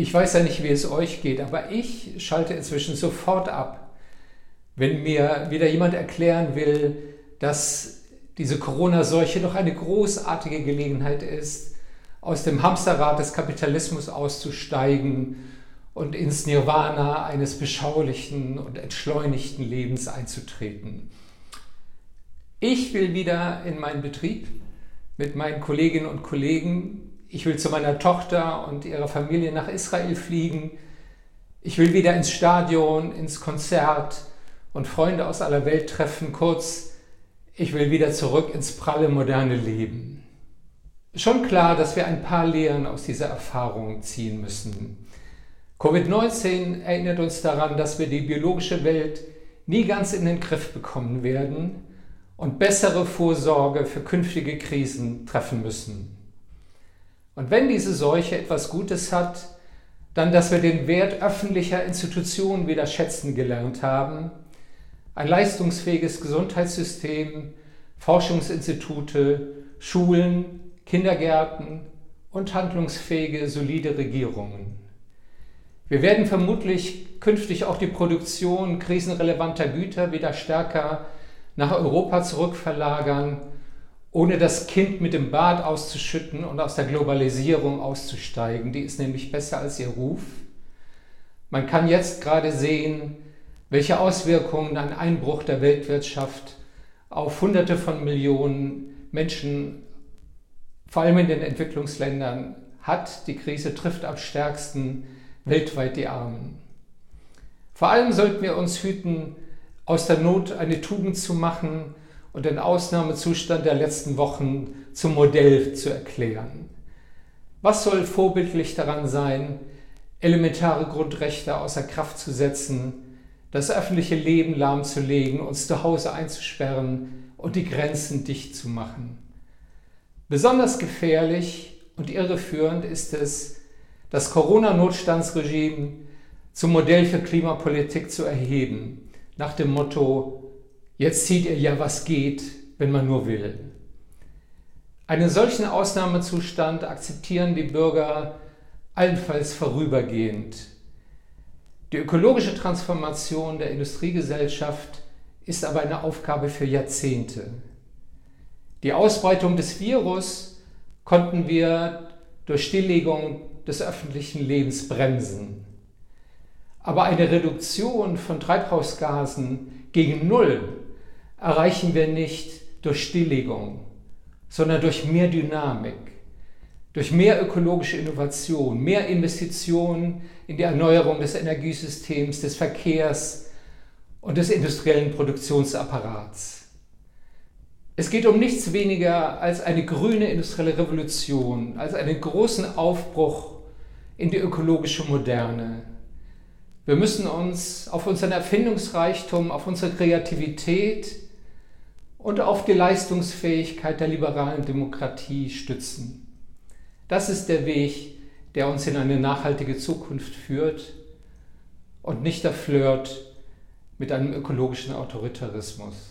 Ich weiß ja nicht, wie es euch geht, aber ich schalte inzwischen sofort ab, wenn mir wieder jemand erklären will, dass diese Corona-Seuche doch eine großartige Gelegenheit ist, aus dem Hamsterrad des Kapitalismus auszusteigen und ins Nirvana eines beschaulichen und entschleunigten Lebens einzutreten. Ich will wieder in meinen Betrieb mit meinen Kolleginnen und Kollegen ich will zu meiner Tochter und ihrer Familie nach Israel fliegen. Ich will wieder ins Stadion, ins Konzert und Freunde aus aller Welt treffen. Kurz, ich will wieder zurück ins pralle moderne Leben. Schon klar, dass wir ein paar Lehren aus dieser Erfahrung ziehen müssen. Covid-19 erinnert uns daran, dass wir die biologische Welt nie ganz in den Griff bekommen werden und bessere Vorsorge für künftige Krisen treffen müssen. Und wenn diese Seuche etwas Gutes hat, dann, dass wir den Wert öffentlicher Institutionen wieder schätzen gelernt haben, ein leistungsfähiges Gesundheitssystem, Forschungsinstitute, Schulen, Kindergärten und handlungsfähige, solide Regierungen. Wir werden vermutlich künftig auch die Produktion krisenrelevanter Güter wieder stärker nach Europa zurückverlagern ohne das Kind mit dem Bad auszuschütten und aus der Globalisierung auszusteigen. Die ist nämlich besser als ihr Ruf. Man kann jetzt gerade sehen, welche Auswirkungen ein Einbruch der Weltwirtschaft auf Hunderte von Millionen Menschen, vor allem in den Entwicklungsländern, hat. Die Krise trifft am stärksten weltweit die Armen. Vor allem sollten wir uns hüten, aus der Not eine Tugend zu machen, und den Ausnahmezustand der letzten Wochen zum Modell zu erklären. Was soll vorbildlich daran sein, elementare Grundrechte außer Kraft zu setzen, das öffentliche Leben lahmzulegen, uns zu Hause einzusperren und die Grenzen dicht zu machen? Besonders gefährlich und irreführend ist es, das Corona-Notstandsregime zum Modell für Klimapolitik zu erheben, nach dem Motto Jetzt sieht ihr ja, was geht, wenn man nur will. Einen solchen Ausnahmezustand akzeptieren die Bürger allenfalls vorübergehend. Die ökologische Transformation der Industriegesellschaft ist aber eine Aufgabe für Jahrzehnte. Die Ausbreitung des Virus konnten wir durch Stilllegung des öffentlichen Lebens bremsen. Aber eine Reduktion von Treibhausgasen gegen Null erreichen wir nicht durch Stilllegung, sondern durch mehr Dynamik, durch mehr ökologische Innovation, mehr Investitionen in die Erneuerung des Energiesystems, des Verkehrs und des industriellen Produktionsapparats. Es geht um nichts weniger als eine grüne industrielle Revolution, als einen großen Aufbruch in die ökologische Moderne. Wir müssen uns auf unseren Erfindungsreichtum, auf unsere Kreativität, und auf die Leistungsfähigkeit der liberalen Demokratie stützen. Das ist der Weg, der uns in eine nachhaltige Zukunft führt und nicht der Flirt mit einem ökologischen Autoritarismus.